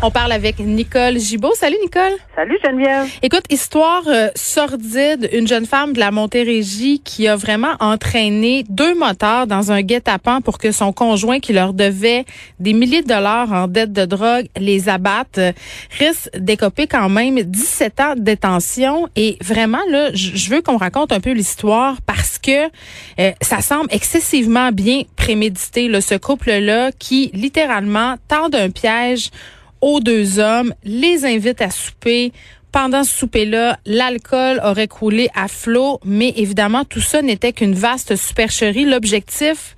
On parle avec Nicole Gibault. Salut Nicole. Salut Geneviève. Écoute, histoire euh, sordide, une jeune femme de la Montérégie qui a vraiment entraîné deux motards dans un guet-apens pour que son conjoint qui leur devait des milliers de dollars en dette de drogue les abatte, euh, risque d'écoper quand même 17 ans de détention et vraiment là, je veux qu'on raconte un peu l'histoire parce que euh, ça semble excessivement bien prémédité là, ce couple là qui littéralement tend un piège aux deux hommes, les invite à souper. Pendant ce souper-là, l'alcool aurait coulé à flot, mais évidemment, tout ça n'était qu'une vaste supercherie. L'objectif,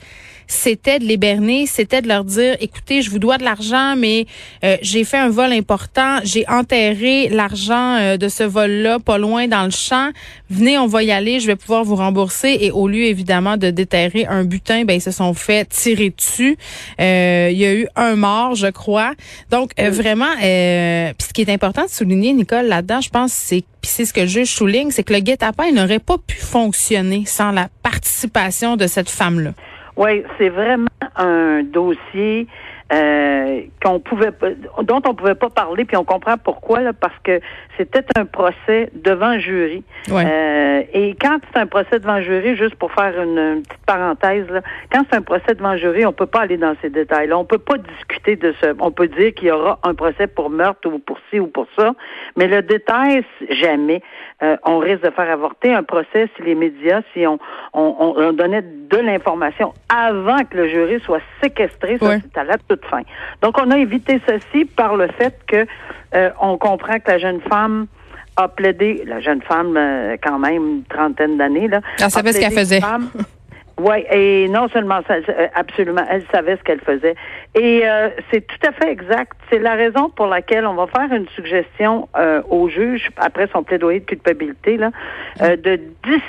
c'était de les berner, c'était de leur dire, écoutez, je vous dois de l'argent, mais euh, j'ai fait un vol important, j'ai enterré l'argent euh, de ce vol-là pas loin dans le champ. Venez, on va y aller, je vais pouvoir vous rembourser. Et au lieu évidemment de déterrer un butin, ben ils se sont fait tirer dessus. Euh, il y a eu un mort, je crois. Donc vraiment, puis ce qui est important de souligner, Nicole, là-dedans, je pense, c'est puis c'est ce que le juge souligne, c'est que le guet-apens n'aurait pas pu fonctionner sans la participation de cette femme-là. Oui, c'est vraiment un dossier euh, qu'on pouvait dont on pouvait pas parler, puis on comprend pourquoi là, parce que c'était un procès devant jury. Euh, et quand c'est un procès devant jury, juste pour faire une, petite parenthèse, là, quand c'est un procès devant jury, on peut pas aller dans ces détails-là. On peut pas discuter de ce. On peut dire qu'il y aura un procès pour meurtre ou pour ci ou pour ça, mais le détail, jamais. Euh, on risque de faire avorter un procès si les médias, si on, on, on donnait de l'information avant que le jury soit séquestré, ça c'est à la toute fin. Donc on a évité ceci par le fait que euh, on comprend que la jeune femme a plaidé, la jeune femme euh, quand même une trentaine d'années là, elle savait ce qu'elle faisait. Oui, et non seulement ça, euh, absolument, elle savait ce qu'elle faisait. Et c'est tout à fait exact. C'est la raison pour laquelle on va faire une suggestion au juge après son plaidoyer de culpabilité là, de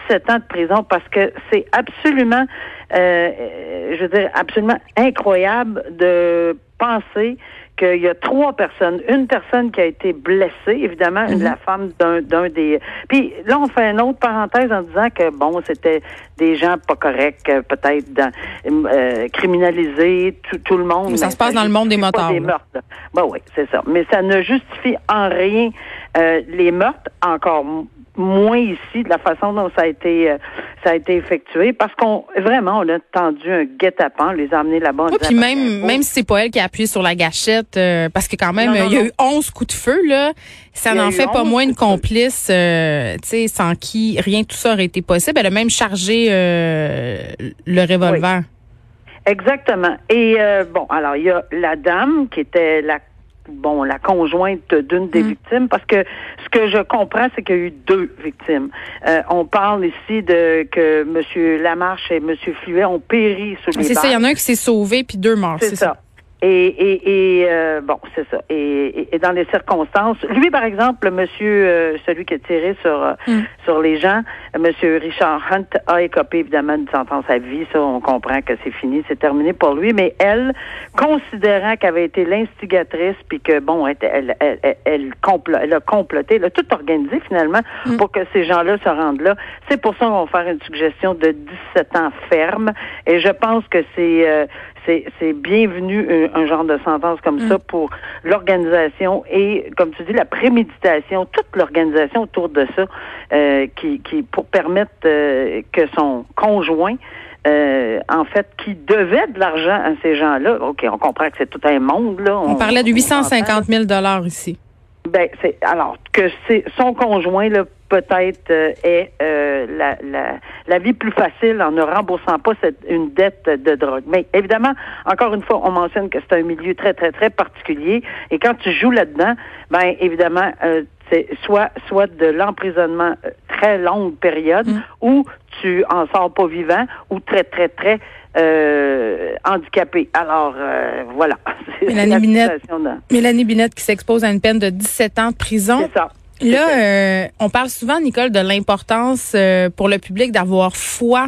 17 ans de prison parce que c'est absolument, je veux dire, absolument incroyable de penser qu'il y a trois personnes. Une personne qui a été blessée, évidemment, mhm. la femme d'un, d'un des. Puis là, on fait une autre parenthèse en disant que bon, c'était des gens pas corrects, euh, peut-être euh, criminalisés, tout, tout, le monde. Ça se passe dans le monde des motards. Des meurtres. Ben oui, c'est ça. Mais ça ne justifie en rien euh, les meurtres, encore moins ici de la façon dont ça a été euh, ça a été effectué parce qu'on vraiment on a tendu un guet-apens, les a amenés là-bas. Oui, puis même même si c'est pas elle qui a appuyé sur la gâchette euh, parce que quand même il y a eu 11 coups de feu là, ça n'en fait pas moins une complice euh, tu sais sans qui rien de tout ça aurait été possible, elle a même chargé le revolver. Exactement. Et bon, alors il y a la dame qui était la bon, la conjointe d'une des mm. victimes, parce que ce que je comprends, c'est qu'il y a eu deux victimes. Euh, on parle ici de que M. Lamarche et M. Fluet ont péri sous les C'est ça, il y en a un qui s'est sauvé, puis deux morts. C'est ça. Et, et, et euh, bon, c'est ça. Et, et, dans les circonstances, lui, par exemple, monsieur, euh, celui qui a tiré sur euh, mm. sur les gens, monsieur Richard Hunt a écopé évidemment une sentence à vie. Ça, on comprend que c'est fini, c'est terminé pour lui. Mais elle, considérant qu'elle avait été l'instigatrice, puis que bon, elle, elle, elle, elle, elle, a comploté, elle a tout organisé finalement mm. pour que ces gens-là se rendent là. C'est pour ça qu'on va faire une suggestion de 17 ans ferme. Et je pense que c'est c'est bienvenu un, euh, un, genre de sentence comme ça mm. pour l'organisation et, comme tu dis, la préméditation, toute l'organisation autour de ça, euh, qui, qui pour permettre euh, que son conjoint euh, en fait, qui devait de l'argent à ces gens-là. OK, on comprend que c'est tout un monde, là. On, parlait de 850 000 dollars ici. Ben, c'est alors que c'est son conjoint là peut-être euh, est euh, la, la, la, vie plus facile en ne remboursant pas cette, une dette de drogue. Mais évidemment, encore une fois, on mentionne que c'est un milieu très très très particulier et quand tu joues là-dedans, ben évidemment euh, c'est soit soit de l'emprisonnement très longue période mm. ou tu en sors pas vivant ou très très très euh, handicapé. Alors, euh, voilà. Mélanie Binette, Mélanie Binette qui s'expose à une peine de 17 ans de prison. C'est ça. Là, euh, on parle souvent, Nicole, de l'importance pour le public d'avoir foi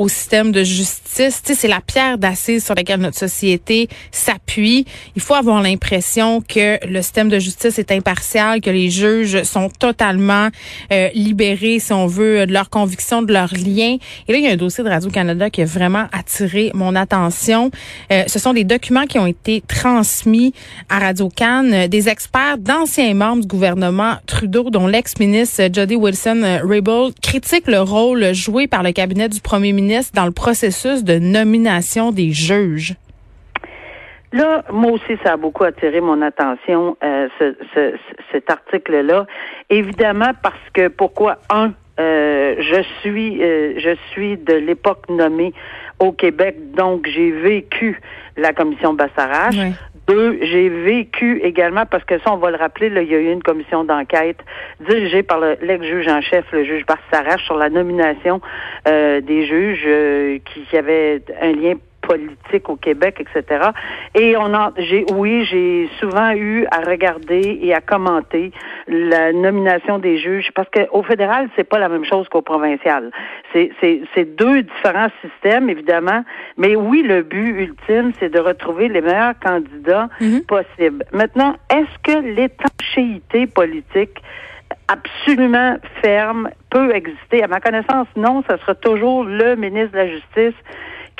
au système de justice. Tu sais, c'est la pierre d'assise sur laquelle notre société s'appuie. Il faut avoir l'impression que le système de justice est impartial, que les juges sont totalement euh, libérés, si on veut, de leurs convictions, de leurs liens. Et là, il y a un dossier de Radio-Canada qui a vraiment attiré mon attention. Euh, ce sont des documents qui ont été transmis à Radio-Can des experts d'anciens membres du gouvernement Trudeau, dont l'ex-ministre Jody Wilson-Raybould, critiquent le rôle joué par le cabinet du premier ministre dans le processus de nomination des juges? Là, moi aussi, ça a beaucoup attiré mon attention, euh, ce, cet article-là. Évidemment, parce que pourquoi un, euh, je suis, euh, je suis de l'époque nommée au Québec, donc j'ai vécu la commission Bassarage. J'ai vécu également, parce que ça, on va le rappeler, là, il y a eu une commission d'enquête dirigée par l'ex-juge en chef, le juge Bassarage, sur la nomination des juges qui, qui avaient un lien politique au Québec, etc. Et on a, j'ai, oui, j'ai souvent eu à regarder et à commenter la nomination des juges parce qu'au fédéral, c'est pas la même chose qu'au provincial. C'est, c'est, c'est deux différents systèmes, évidemment. Mais oui, le but ultime, c'est de retrouver les meilleurs candidats mhm. possibles. Maintenant, est-ce que l'étanchéité politique absolument ferme peut exister? À ma connaissance, non, ce sera toujours le ministre de la Justice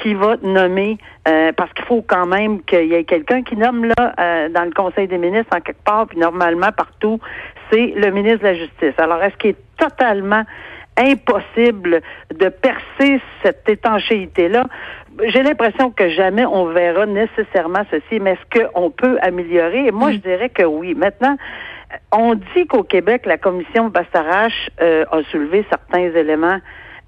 qui va nommer, euh, parce qu'il faut quand même qu'il y ait quelqu'un qui nomme là euh, dans le Conseil des ministres en quelque part, puis normalement partout, c'est le ministre de la Justice. Alors, est-ce qu'il est totalement impossible de percer cette étanchéité-là? J'ai l'impression que jamais on verra nécessairement ceci, mais est-ce qu'on peut améliorer? Et moi, je dirais que oui. Maintenant, on dit qu'au Québec, la commission Bastarache euh, a soulevé certains éléments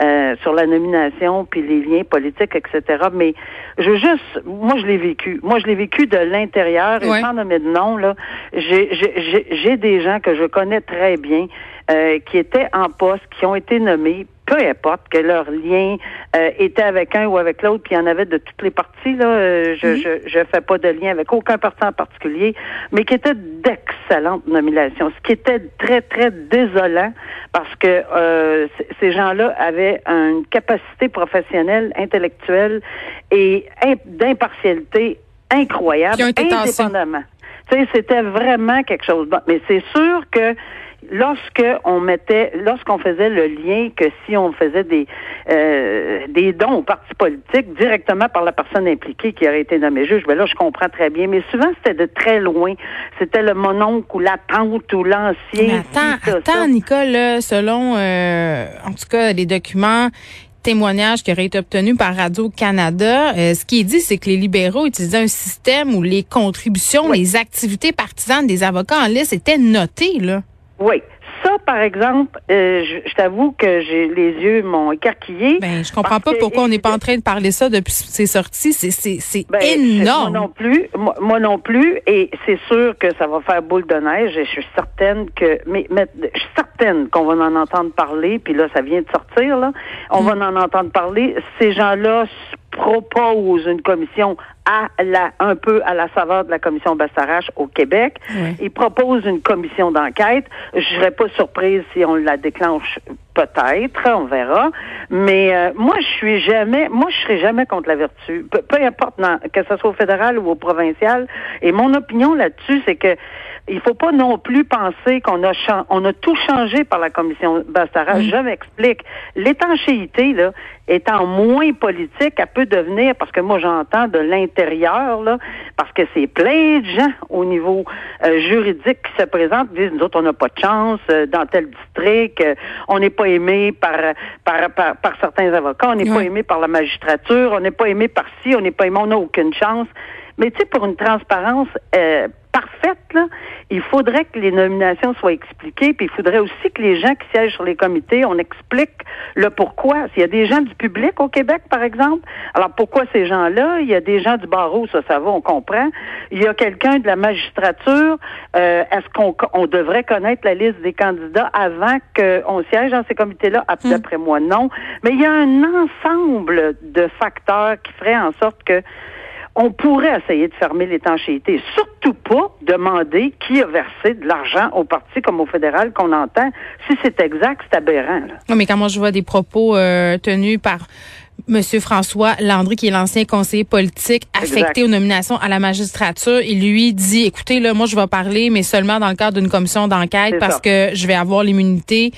euh, sur la nomination puis les liens politiques, etc. Mais je veux juste, moi je l'ai vécu. Moi je l'ai vécu de l'intérieur et sans nommer de nom là. J'ai des gens que je connais très bien euh, qui étaient en poste, qui ont été nommés peu importe que leur lien euh, était avec un ou avec l'autre, puis il y en avait de toutes les parties, là, euh, je, je, je fais pas de lien avec aucun parti en particulier, mais qui étaient d'excellentes nominations, ce qui était très, très désolant parce que euh, ces gens-là avaient une capacité professionnelle, intellectuelle et d'impartialité incroyable, indépendamment. C'était vraiment quelque chose. mais c'est sûr que lorsque on mettait, lorsqu'on faisait le lien que si on faisait des euh, des dons au parti politique directement par la personne impliquée qui aurait été nommée juge, ben là je comprends très bien. Mais souvent c'était de très loin. C'était le mononcle ou la tante ou l'ancien. Attends, attends, Nicole, selon euh, en tout cas les documents témoignages qui auraient été obtenus par Radio-Canada. Euh, ce qui est dit, c'est que les libéraux utilisaient un système où les contributions, les activités partisanes des avocats en liste étaient notées. Là. Oui. Ça, par exemple, euh, je, t'avoue que j'ai les yeux m'ont écarquillé. Ben, je comprends pas pourquoi on n'est pas en train de parler ça depuis c'est sorti. C'est c'est ben, énorme. Moi non plus. Moi, non plus. Et c'est sûr que ça va faire boule de neige. Et je suis certaine que, mais, mais je suis certaine qu'on va en entendre parler. Puis là, ça vient de sortir là. On mm. va en entendre parler. Ces gens-là propose une commission à la, un peu à la saveur de la commission Bassarache au Québec. Il propose une commission d'enquête. Je serais pas surprise si on la déclenche peut-être, on verra. Mais euh, moi, je suis jamais, moi, je serai jamais contre la vertu, peu, peu importe que ce soit au fédéral ou au provincial. Et mon opinion là-dessus, c'est que il faut pas non plus penser qu'on a on a tout changé par la commission Bastara. Je m'explique. L'étanchéité là, étant moins politique, elle peut devenir parce que moi j'entends de l'intérieur là, parce que c'est plein de gens au niveau euh, juridique qui se présentent, disent nous autres on n'a pas de chance euh, dans tel district, euh, on n'est pas aimé par par, par, certains avocats, on n'est pas aimé par la magistrature, on n'est pas aimé par ci, on n'est pas aimé, on n'a aucune chance. Mais tu sais, pour une transparence euh, parfaite, là, il faudrait que les nominations soient expliquées, puis il faudrait aussi que les gens qui siègent sur les comités, on explique le pourquoi. S'il y a des gens du public au Québec, par exemple, alors pourquoi ces gens-là? Il y a des gens du barreau, ça, ça va, on comprend. Il y a quelqu'un de la magistrature. Euh, est-ce qu'on on devrait connaître la liste des candidats avant qu'on siège dans ces comités-là? Ah, hmm. D'après moi, non. Mais il y a un ensemble de facteurs qui feraient en sorte que on pourrait essayer de fermer l'étanchéité. Surtout pas demander qui a versé de l'argent au parti comme au fédéral qu'on entend. Si c'est exact, c'est aberrant. Non, mais quand moi je vois des propos euh, tenus par Monsieur François Landry, qui est l'ancien conseiller politique affecté aux nominations à la magistrature, il lui dit, écoutez, là, moi, je vais parler, mais seulement dans le cadre d'une commission d'enquête parce que je vais avoir l'immunité.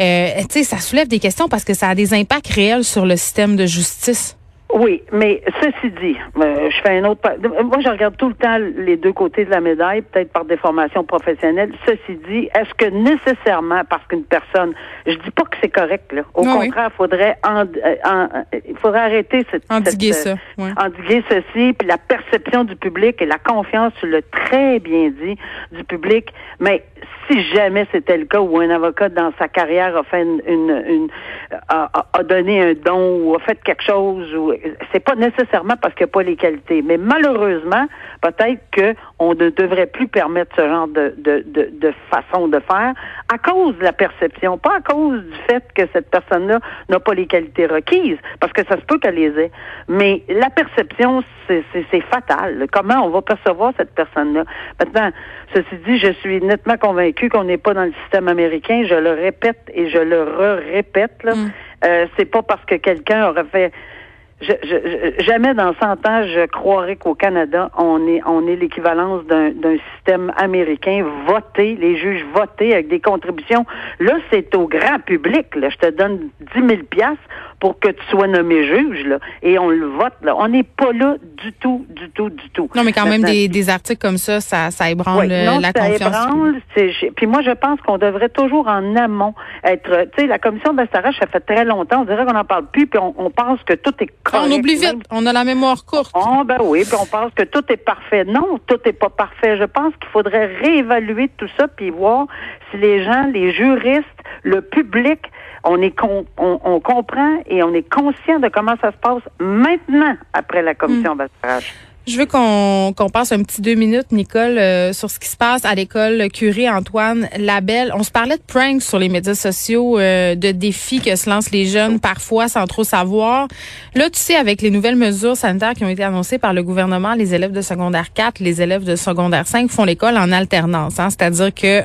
Euh, tu sais, ça soulève des questions parce que ça a des impacts réels sur le système de justice. Oui, mais ceci dit, euh, je fais un autre. Moi, je regarde tout le temps les deux côtés de la médaille, peut-être par des formations professionnelles. Ceci dit, est-ce que nécessairement, parce qu'une personne, je dis pas que c'est correct, là. Au contraire, il faudrait, en, euh, il faudrait arrêter cette, endiguer ça, ouais. endiguer ceci, puis la perception du public et la confiance, tu l'as très bien dit, du public. Mais si jamais c'était le cas où un avocat dans sa carrière a fait une, une, a, a, donné un don ou a fait quelque chose ou c'est pas nécessairement parce qu'il n'y a pas les qualités, mais malheureusement, peut-être qu'on ne devrait plus permettre ce genre de, de, de, de, façon de faire à cause de la perception, pas à cause du fait que cette personne-là n'a pas les qualités requises, parce que ça se peut qu'elle les ait. Mais la perception, c'est fatal. Comment on va percevoir cette personne-là? Maintenant, ceci dit, je suis nettement convaincu qu'on n'est pas dans le système américain. Je le répète et je le re-répète. Mm. Euh, c'est pas parce que quelqu'un aurait fait je, je, jamais dans 100 ans, je croirais qu'au Canada, on est, on est l'équivalence d'un, système américain voté, les juges votés avec des contributions. Là, c'est au grand public. Là. Je te donne 10 000 piastres pour que tu sois nommé juge, là, et on le vote. Là. On n'est pas là du tout, du tout, du tout. Non, mais quand même, des, des articles comme ça, ça, ça ébranle non, la ça Ébranle, puis moi, je pense qu'on devrait toujours en amont être... Tu sais, la commission de ça fait très longtemps. On dirait qu'on n'en parle plus, puis on, on pense que tout est on oublie vite. On a la mémoire courte. Oh, ben oui, puis on pense que tout est parfait. Non, tout n'est pas parfait. Je pense qu'il faudrait réévaluer tout ça puis voir si les gens, les juristes, le public, on est on, comprend et on est conscient de comment ça se passe maintenant après la commission mm. Je veux qu'on passe un petit deux minutes, Nicole, euh, sur ce qui se passe à l'école Curie Antoine Labelle. On se parlait de pranks sur les médias sociaux, euh, de défis que se lancent les jeunes parfois sans trop savoir. Là, tu sais, avec les nouvelles mesures sanitaires qui ont été annoncées par le gouvernement, les élèves de secondaire 4, les élèves de secondaire 5 font l'école en alternance. Hein? C'est-à-dire que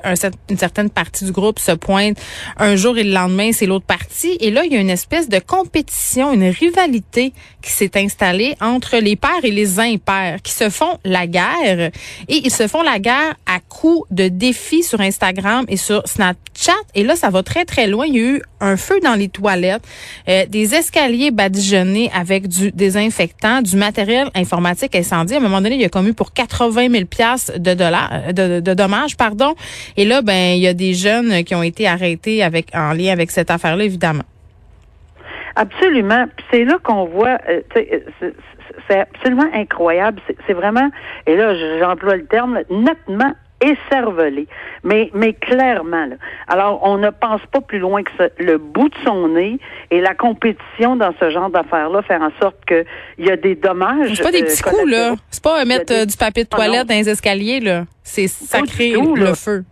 une certaine partie du groupe se pointe un jour et le lendemain, c'est l'autre partie. Et là, il y a une espèce de compétition, une rivalité qui s'est installée entre les pères et les impairs qui se font la guerre et ils se font la guerre à coups de défis sur Instagram et sur Snapchat. Et là, ça va très, très loin. Il y a eu un feu dans les toilettes, euh, des escaliers badigeonnés avec du désinfectant, du matériel informatique incendié. À un moment donné, il y a commis pour 80 000 piastres de dollars, de, de, dommages, pardon. Et là, ben, il y a des jeunes qui ont été arrêtés avec, en lien avec cette affaire-là, évidemment. Absolument. C'est là qu'on voit, euh, euh c'est absolument incroyable. C'est vraiment, et là, j'emploie le terme, nettement écervelé, mais mais clairement. Là. Alors, on ne pense pas plus loin que ça. Le bout de son nez et la compétition dans ce genre d'affaires-là faire en sorte que il y a des dommages. C'est pas des petits coups là. C'est pas mettre euh, du papier de ah, toilette dans les escaliers là. C'est sacré le feu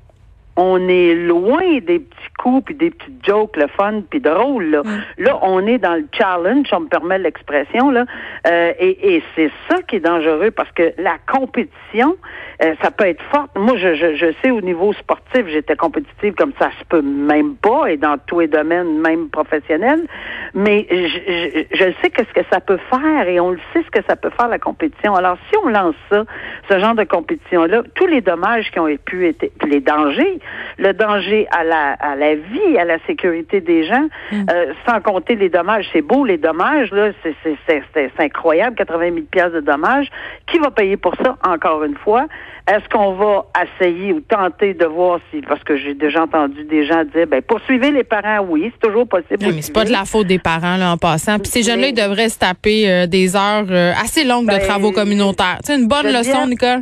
on est loin des petits coups puis des petites jokes, le fun puis drôle. Là. Mm. là, on est dans le challenge, on me permet l'expression là, euh, et, et c'est ça qui est dangereux parce que la compétition, euh, ça peut être forte. Moi, je, je, je, sais au niveau sportif, j'étais compétitive comme ça se peut même pas et dans tous les domaines, même professionnels. Mais je, je, je sais que ce que ça peut faire et on le sait ce que ça peut faire la compétition. Alors, si on lance ça, ce genre de compétition là, tous les dommages qui ont pu être, les dangers le danger à la, à la vie, à la sécurité des gens, mm. euh, sans compter les dommages. C'est beau, les dommages, là, c'est incroyable, 80 000 pièces de dommages. Qui va payer pour ça, encore une fois? Est-ce qu'on va essayer ou tenter de voir si, parce que j'ai déjà entendu des gens dire, ben, poursuivez les parents, oui, c'est toujours possible. mais c'est pas de la faute des parents, là, en passant. Puis ces jeunes-là, ils devraient se taper euh, des heures euh, assez longues de ben, travaux communautaires. C'est une bonne leçon, Nicole?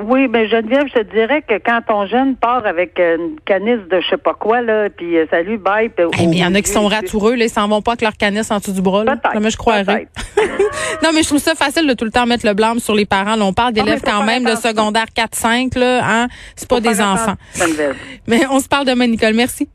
Oui, ben Geneviève, je te dirais que quand ton jeune part avec une canisse de je sais pas quoi, là, puis euh, salut, bye. il y en a qui sont ratoureux, là, ils s'en vont pas avec leur canisse en dessous du bras. Là. mais je croirais. non, mais je trouve ça facile de tout le temps mettre le blâme sur les parents. Là, on parle d'élèves quand même de secondaire 4-5, là, hein. C'est pas des enfants. Mais on se parle demain, Nicole. Merci.